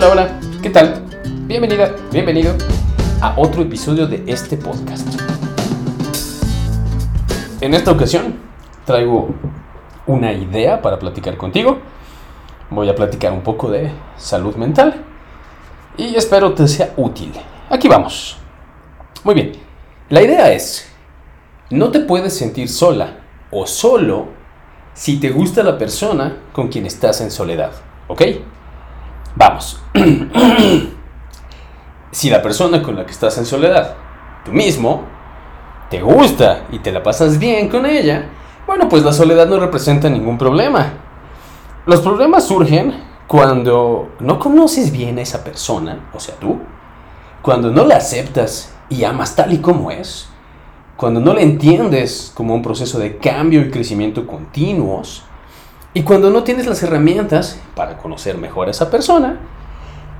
Hola, hola, ¿qué tal? Bienvenida, bienvenido a otro episodio de este podcast. En esta ocasión traigo una idea para platicar contigo. Voy a platicar un poco de salud mental y espero te sea útil. Aquí vamos. Muy bien, la idea es, no te puedes sentir sola o solo si te gusta la persona con quien estás en soledad, ¿ok? Vamos. si la persona con la que estás en soledad, tú mismo, te gusta y te la pasas bien con ella, bueno, pues la soledad no representa ningún problema. Los problemas surgen cuando no conoces bien a esa persona, o sea, tú, cuando no la aceptas y amas tal y como es, cuando no la entiendes como un proceso de cambio y crecimiento continuos, y cuando no tienes las herramientas para conocer mejor a esa persona,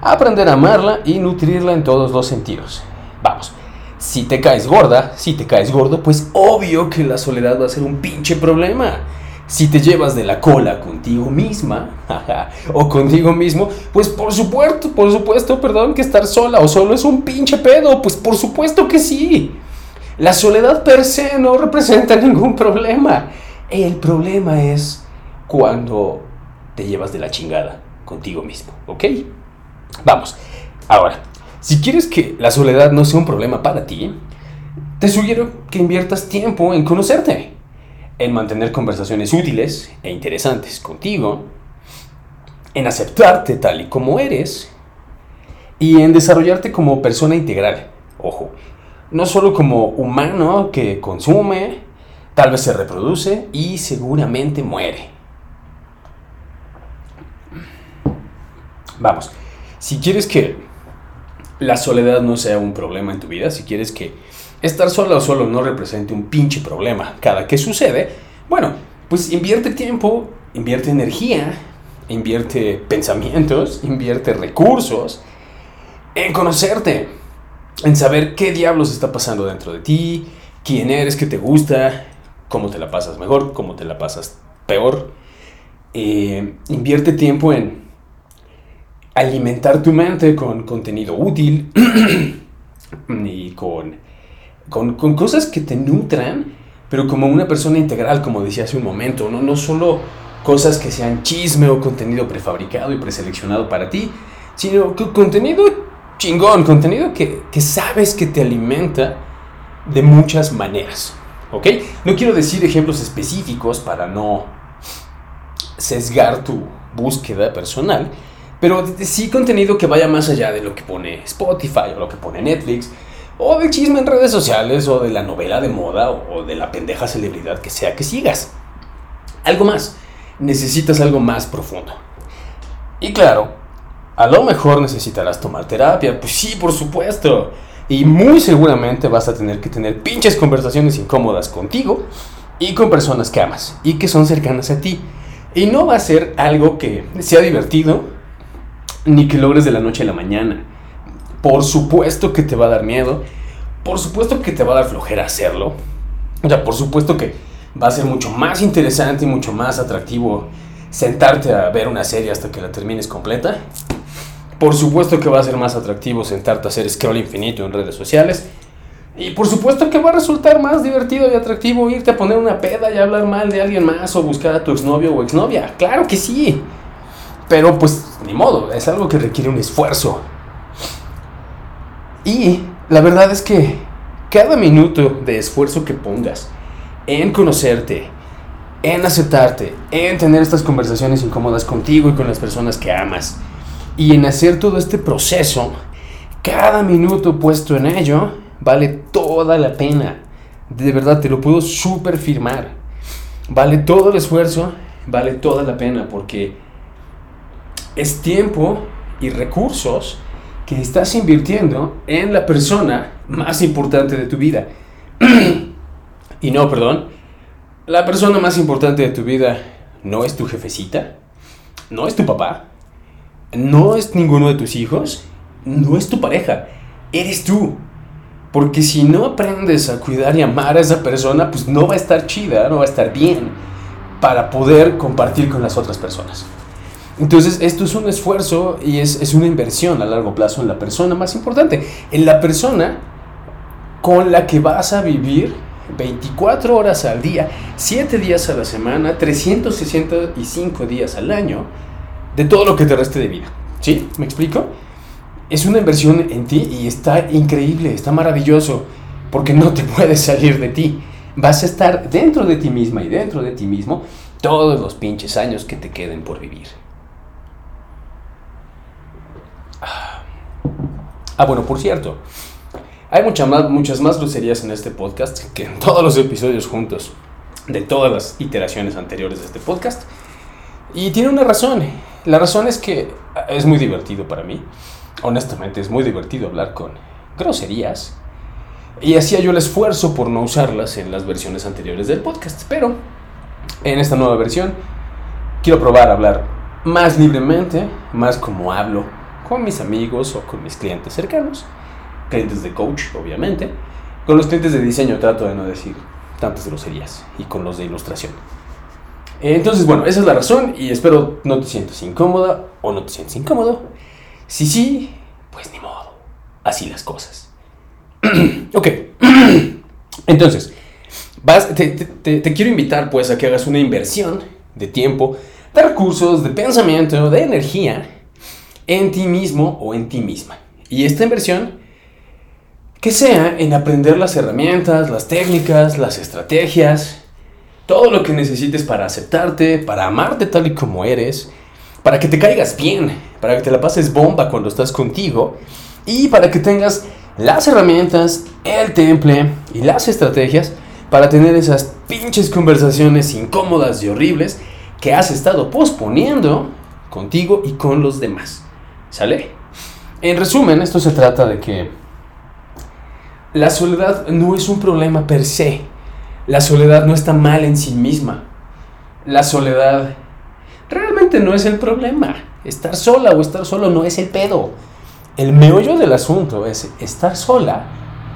aprender a amarla y nutrirla en todos los sentidos. Vamos, si te caes gorda, si te caes gordo, pues obvio que la soledad va a ser un pinche problema. Si te llevas de la cola contigo misma o contigo mismo, pues por supuesto, por supuesto, perdón, que estar sola o solo es un pinche pedo, pues por supuesto que sí. La soledad per se no representa ningún problema. El problema es cuando te llevas de la chingada contigo mismo, ¿ok? Vamos, ahora, si quieres que la soledad no sea un problema para ti, te sugiero que inviertas tiempo en conocerte, en mantener conversaciones útiles e interesantes contigo, en aceptarte tal y como eres y en desarrollarte como persona integral. Ojo, no solo como humano que consume, tal vez se reproduce y seguramente muere. Vamos, si quieres que la soledad no sea un problema en tu vida, si quieres que estar sola o solo no represente un pinche problema cada que sucede, bueno, pues invierte tiempo, invierte energía, invierte pensamientos, invierte recursos en conocerte, en saber qué diablos está pasando dentro de ti, quién eres, qué te gusta, cómo te la pasas mejor, cómo te la pasas peor. Eh, invierte tiempo en alimentar tu mente con contenido útil y con, con, cosas que te nutran, pero como una persona integral, como decía hace un momento, no, no solo cosas que sean chisme o contenido prefabricado y preseleccionado para ti, sino que contenido chingón, contenido que, que sabes que te alimenta de muchas maneras. ¿Ok? No quiero decir ejemplos específicos para no sesgar tu búsqueda personal, pero sí contenido que vaya más allá de lo que pone Spotify o lo que pone Netflix, o del chisme en redes sociales, o de la novela de moda, o de la pendeja celebridad que sea que sigas. Algo más. Necesitas algo más profundo. Y claro, a lo mejor necesitarás tomar terapia. Pues sí, por supuesto. Y muy seguramente vas a tener que tener pinches conversaciones incómodas contigo y con personas que amas y que son cercanas a ti. Y no va a ser algo que sea divertido ni que logres de la noche a la mañana. Por supuesto que te va a dar miedo, por supuesto que te va a dar flojera hacerlo. O sea, por supuesto que va a ser mucho más interesante y mucho más atractivo sentarte a ver una serie hasta que la termines completa. Por supuesto que va a ser más atractivo sentarte a hacer scroll infinito en redes sociales. Y por supuesto que va a resultar más divertido y atractivo irte a poner una peda y hablar mal de alguien más o buscar a tu exnovio o exnovia. Claro que sí. Pero pues ni modo, es algo que requiere un esfuerzo. Y la verdad es que cada minuto de esfuerzo que pongas en conocerte, en aceptarte, en tener estas conversaciones incómodas contigo y con las personas que amas, y en hacer todo este proceso, cada minuto puesto en ello vale toda la pena. De verdad, te lo puedo super firmar. Vale todo el esfuerzo, vale toda la pena, porque es tiempo y recursos que estás invirtiendo en la persona más importante de tu vida. y no, perdón, la persona más importante de tu vida no es tu jefecita, no es tu papá, no es ninguno de tus hijos, no es tu pareja, eres tú. Porque si no aprendes a cuidar y amar a esa persona, pues no va a estar chida, no va a estar bien para poder compartir con las otras personas. Entonces, esto es un esfuerzo y es, es, una inversión a largo plazo en la persona más importante, en la persona con la que vas a vivir 24 horas al día, 7 días a la semana, 365 días al año, de todo lo que te reste de vida. ¿Sí? ¿Me explico? Es una inversión en ti y está increíble, está maravilloso, porque no te puedes salir de ti. Vas a estar dentro de ti misma y dentro de ti mismo todos los pinches años que te queden por vivir. Ah, bueno, por cierto, hay muchas más, groserías en este podcast que en todos los episodios juntos de todas las iteraciones anteriores de este podcast. Y tiene una razón. La razón es que es muy divertido para mí. Honestamente, es muy divertido hablar con groserías. Y hacía yo el esfuerzo por no usarlas en las versiones anteriores del podcast. Pero en esta nueva versión quiero probar a hablar más libremente, más como hablo con mis amigos o con mis clientes cercanos, clientes de coach, obviamente. Con los clientes de diseño trato de no decir tantas groserías y con los de ilustración. Entonces, bueno, esa es la razón y espero no te sientas incómoda o no te sientes incómodo. Si sí, pues ni modo. Así las cosas. ok. Entonces, vas, te, te quiero invitar pues a que hagas una inversión de tiempo, de recursos, de pensamiento, de energía en ti mismo o en ti misma. Y esta inversión que sea en aprender las herramientas, las técnicas, las estrategias, todo lo que necesites para aceptarte, para amarte tal y como eres, para que te caigas bien, para que te la pases bomba cuando estás contigo y para que tengas las herramientas, el temple y las estrategias para tener esas pinches conversaciones incómodas y horribles que has estado posponiendo contigo y con los demás. ¿Sale? En resumen, esto se trata de que la soledad no es un problema per se. La soledad no está mal en sí misma. La soledad realmente no es el problema. Estar sola o estar solo no es el pedo. El meollo del asunto es estar sola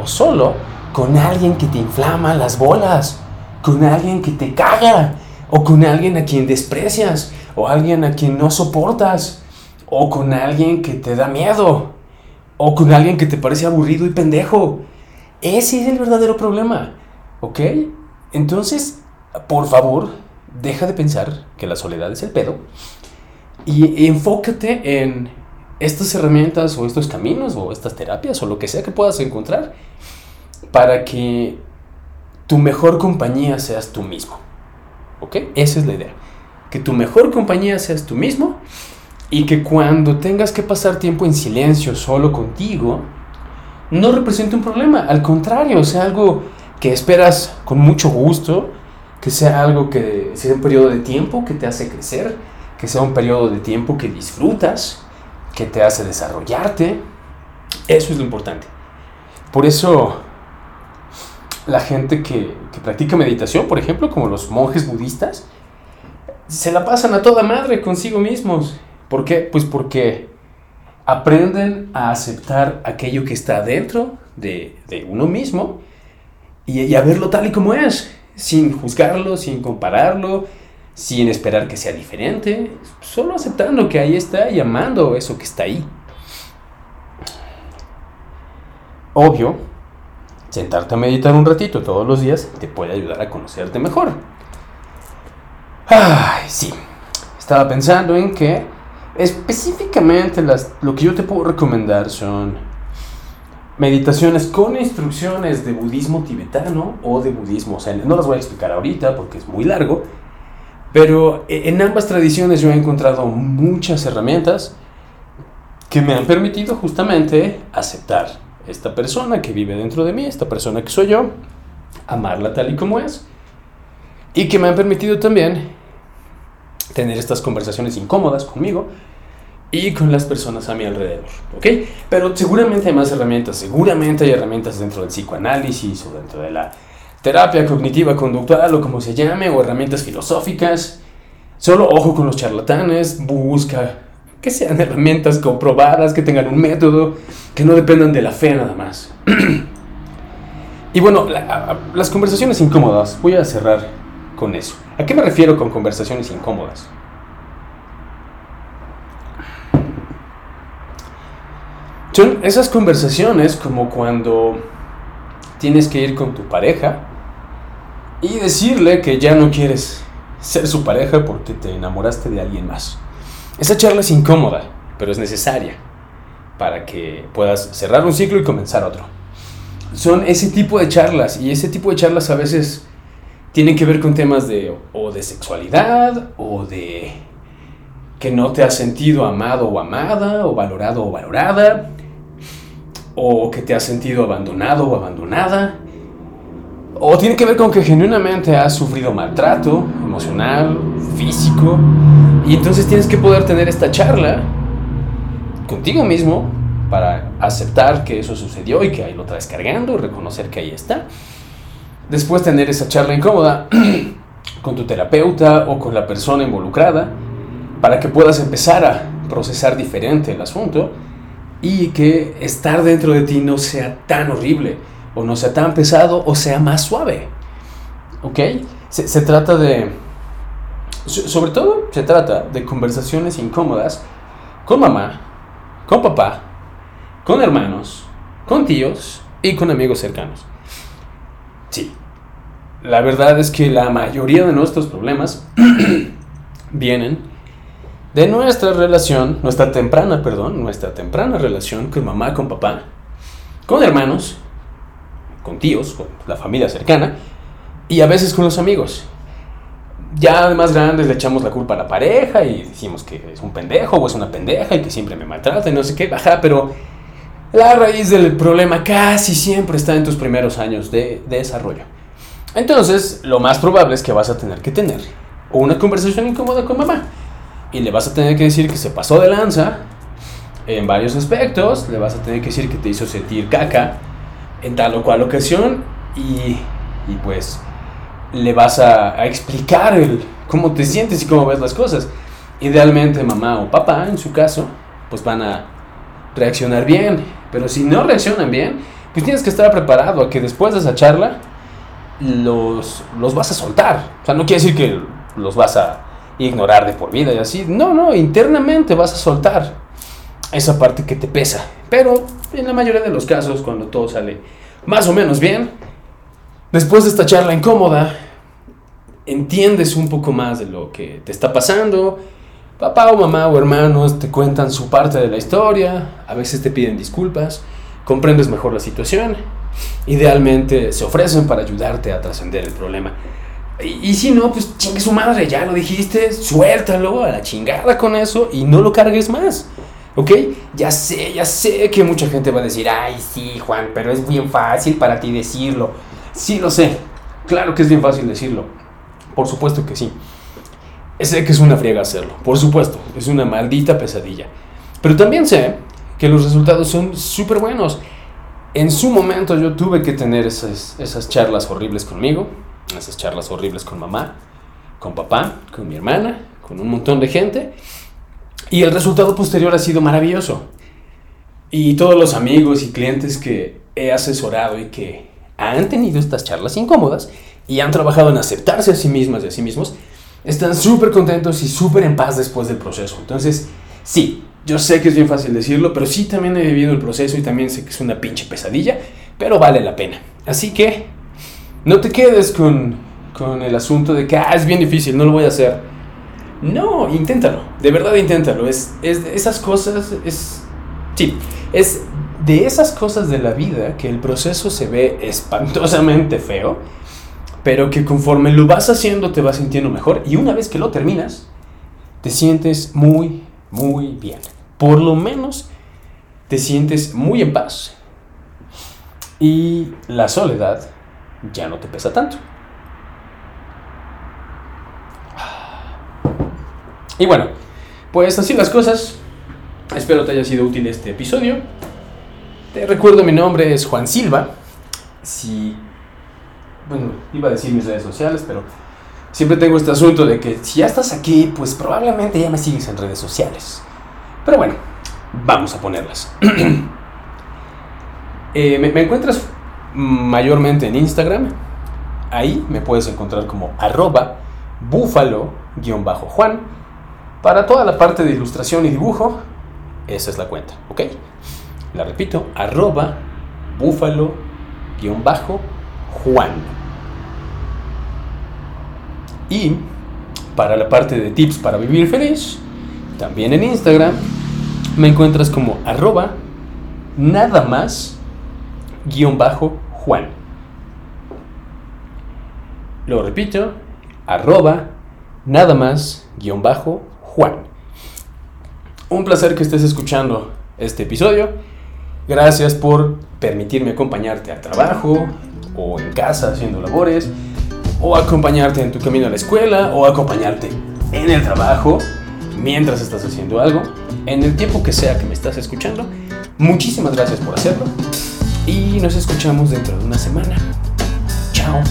o solo con alguien que te inflama las bolas, con alguien que te caga, o con alguien a quien desprecias, o alguien a quien no soportas o con alguien que te da miedo, o con alguien que te parece aburrido y pendejo. Ese es el verdadero problema, ¿ok? Entonces, por favor, deja de pensar que la soledad es el pedo y enfócate en estas herramientas o estos caminos o estas terapias o lo que sea que puedas encontrar para que tu mejor compañía seas tú mismo. ¿Ok? Esa es la idea. Que tu mejor compañía seas tú mismo y que cuando tengas que pasar tiempo en silencio solo contigo, no represente un problema. Al contrario, sea algo que esperas con mucho gusto, que sea algo que sea un periodo de tiempo que te hace crecer, que sea un periodo de tiempo que disfrutas, que te hace desarrollarte. Eso es lo importante. Por eso la gente que, que practica meditación, por ejemplo, como los monjes budistas, se la pasan a toda madre consigo mismos ¿Por qué? Pues porque aprenden a aceptar aquello que está dentro de, uno mismo y, a verlo tal y como es, sin juzgarlo, sin compararlo, sin esperar que sea diferente, solo aceptando que ahí está y amando eso que está ahí. Obvio, sentarte a meditar un ratito todos los días te puede ayudar a conocerte mejor. Ay, sí. Estaba pensando en que Específicamente las, lo que yo te puedo recomendar son meditaciones con instrucciones de budismo tibetano o de budismo zen. No las voy a explicar ahorita porque es muy largo, pero e, en ambas tradiciones yo he encontrado muchas herramientas que me han permitido justamente aceptar esta persona que vive dentro de mí, esta persona que soy yo, amarla tal y como es, y que me han permitido también tener estas conversaciones incómodas conmigo y con las personas a mi alrededor, ¿ok? Pero seguramente hay más herramientas, seguramente hay herramientas dentro del psicoanálisis o dentro de la terapia cognitiva conductual o como se llame, o herramientas filosóficas. Solo ojo con los charlatanes, busca que sean herramientas comprobadas, que tengan un método, que no dependan de la fe nada más. y bueno, las conversaciones incómodas, voy a cerrar con eso? ¿A qué me refiero con conversaciones incómodas? Son esas conversaciones como cuando tienes que ir con tu pareja y decirle que ya no quieres ser su pareja porque te enamoraste de alguien más. Esa charla es incómoda, pero es necesaria para que puedas cerrar un ciclo y comenzar otro. Son ese tipo de charlas y ese tipo de charlas a veces tienen que ver con temas de o de sexualidad o de que no te has sentido amado o amada o valorado o valorada o que te has sentido abandonado o abandonada o tiene que ver con que genuinamente has sufrido maltrato emocional, físico y entonces tienes que poder tener esta charla contigo mismo para aceptar que eso sucedió y que ahí lo traes cargando, reconocer que ahí está. Después tener esa charla incómoda con tu terapeuta o con la persona involucrada para que puedas empezar a procesar diferente el asunto y que estar dentro de ti no sea tan horrible o no sea tan pesado o sea más suave. ¿Ok? Se, se trata de... Sobre todo se trata de conversaciones incómodas con mamá, con papá, con hermanos, con tíos y con amigos cercanos. Sí, la verdad es que la mayoría de nuestros problemas vienen de nuestra relación, nuestra temprana, perdón, nuestra temprana relación con mamá, con papá, con hermanos, con tíos, con la familia cercana y a veces con los amigos. Ya más grandes le echamos la culpa a la pareja y decimos que es un pendejo o es una pendeja y que siempre me maltrata y no sé qué, baja, pero la raíz del problema casi siempre está en tus primeros años de, desarrollo. Entonces, lo más probable es que vas a tener que tener una conversación incómoda con mamá y le vas a tener que decir que se pasó de lanza en varios aspectos, le vas a tener que decir que te hizo sentir caca en tal o cual ocasión y, y pues le vas a, explicar el, cómo te sientes y cómo ves las cosas. Idealmente mamá o papá, en su caso, pues van a reaccionar bien. Pero si no reaccionan bien, pues tienes que estar preparado a que después de esa charla los, los vas a soltar. O sea, no quiere decir que los vas a ignorar de por vida y así. No, no, internamente vas a soltar esa parte que te pesa. Pero en la mayoría de los casos, cuando todo sale más o menos bien, después de esta charla incómoda, entiendes un poco más de lo que te está pasando. Papá o mamá o hermanos te cuentan su parte de la historia, a veces te piden disculpas, comprendes mejor la situación, idealmente se ofrecen para ayudarte a trascender el problema. Y, si no, pues chingue su madre, ya lo dijiste, suéltalo a la chingada con eso y no lo cargues más. ¿Ok? Ya sé, ya sé que mucha gente va a decir, ay, sí, Juan, pero es bien fácil para ti decirlo. Sí, lo sé. Claro que es bien fácil decirlo. Por supuesto que sí. Sé que es una friega hacerlo, por supuesto, es una maldita pesadilla. Pero también sé que los resultados son súper buenos. En su momento yo tuve que tener esas, esas charlas horribles conmigo, esas charlas horribles con mamá, con papá, con mi hermana, con un montón de gente. Y el resultado posterior ha sido maravilloso. Y todos los amigos y clientes que he asesorado y que han tenido estas charlas incómodas y han trabajado en aceptarse a sí mismas y a sí mismos, están súper contentos y súper en paz después del proceso. Entonces, sí, yo sé que es bien fácil decirlo, pero sí también he vivido el proceso y también sé que es una pinche pesadilla, pero vale la pena. Así que, no te quedes con, con el asunto de que ah, es bien difícil, no lo voy a hacer. No, inténtalo, de verdad inténtalo. Es, es esas cosas, es... Sí, es de esas cosas de la vida que el proceso se ve espantosamente feo pero que conforme lo vas haciendo te vas sintiendo mejor y una vez que lo terminas, te sientes muy, muy bien. Por lo menos te sientes muy en paz y la soledad ya no te pesa tanto. Y bueno, pues así las cosas. Espero te haya sido útil este episodio. Te recuerdo mi nombre es Juan Silva. Si bueno, iba a decir mis redes sociales, pero siempre tengo este asunto de que si ya estás aquí, pues probablemente ya me sigues en redes sociales. Pero bueno, vamos a ponerlas. Eh, me, encuentras mayormente en Instagram. Ahí me puedes encontrar como arroba búfalo-juan. Para toda la parte de ilustración y dibujo, esa es la cuenta, ¿ok? La repito, arroba búfalo-juan. Y para la parte de tips para vivir feliz, también en Instagram me encuentras como arroba nada más guion bajo Juan. Lo repito, arroba nada más guion bajo Juan. Un placer que estés escuchando este episodio. Gracias por permitirme acompañarte al trabajo o en casa haciendo labores o acompañarte en tu camino a la escuela o acompañarte en el trabajo mientras estás haciendo algo, en el tiempo que sea que me estás escuchando. Muchísimas gracias por hacerlo y nos escuchamos dentro de una semana. Chao.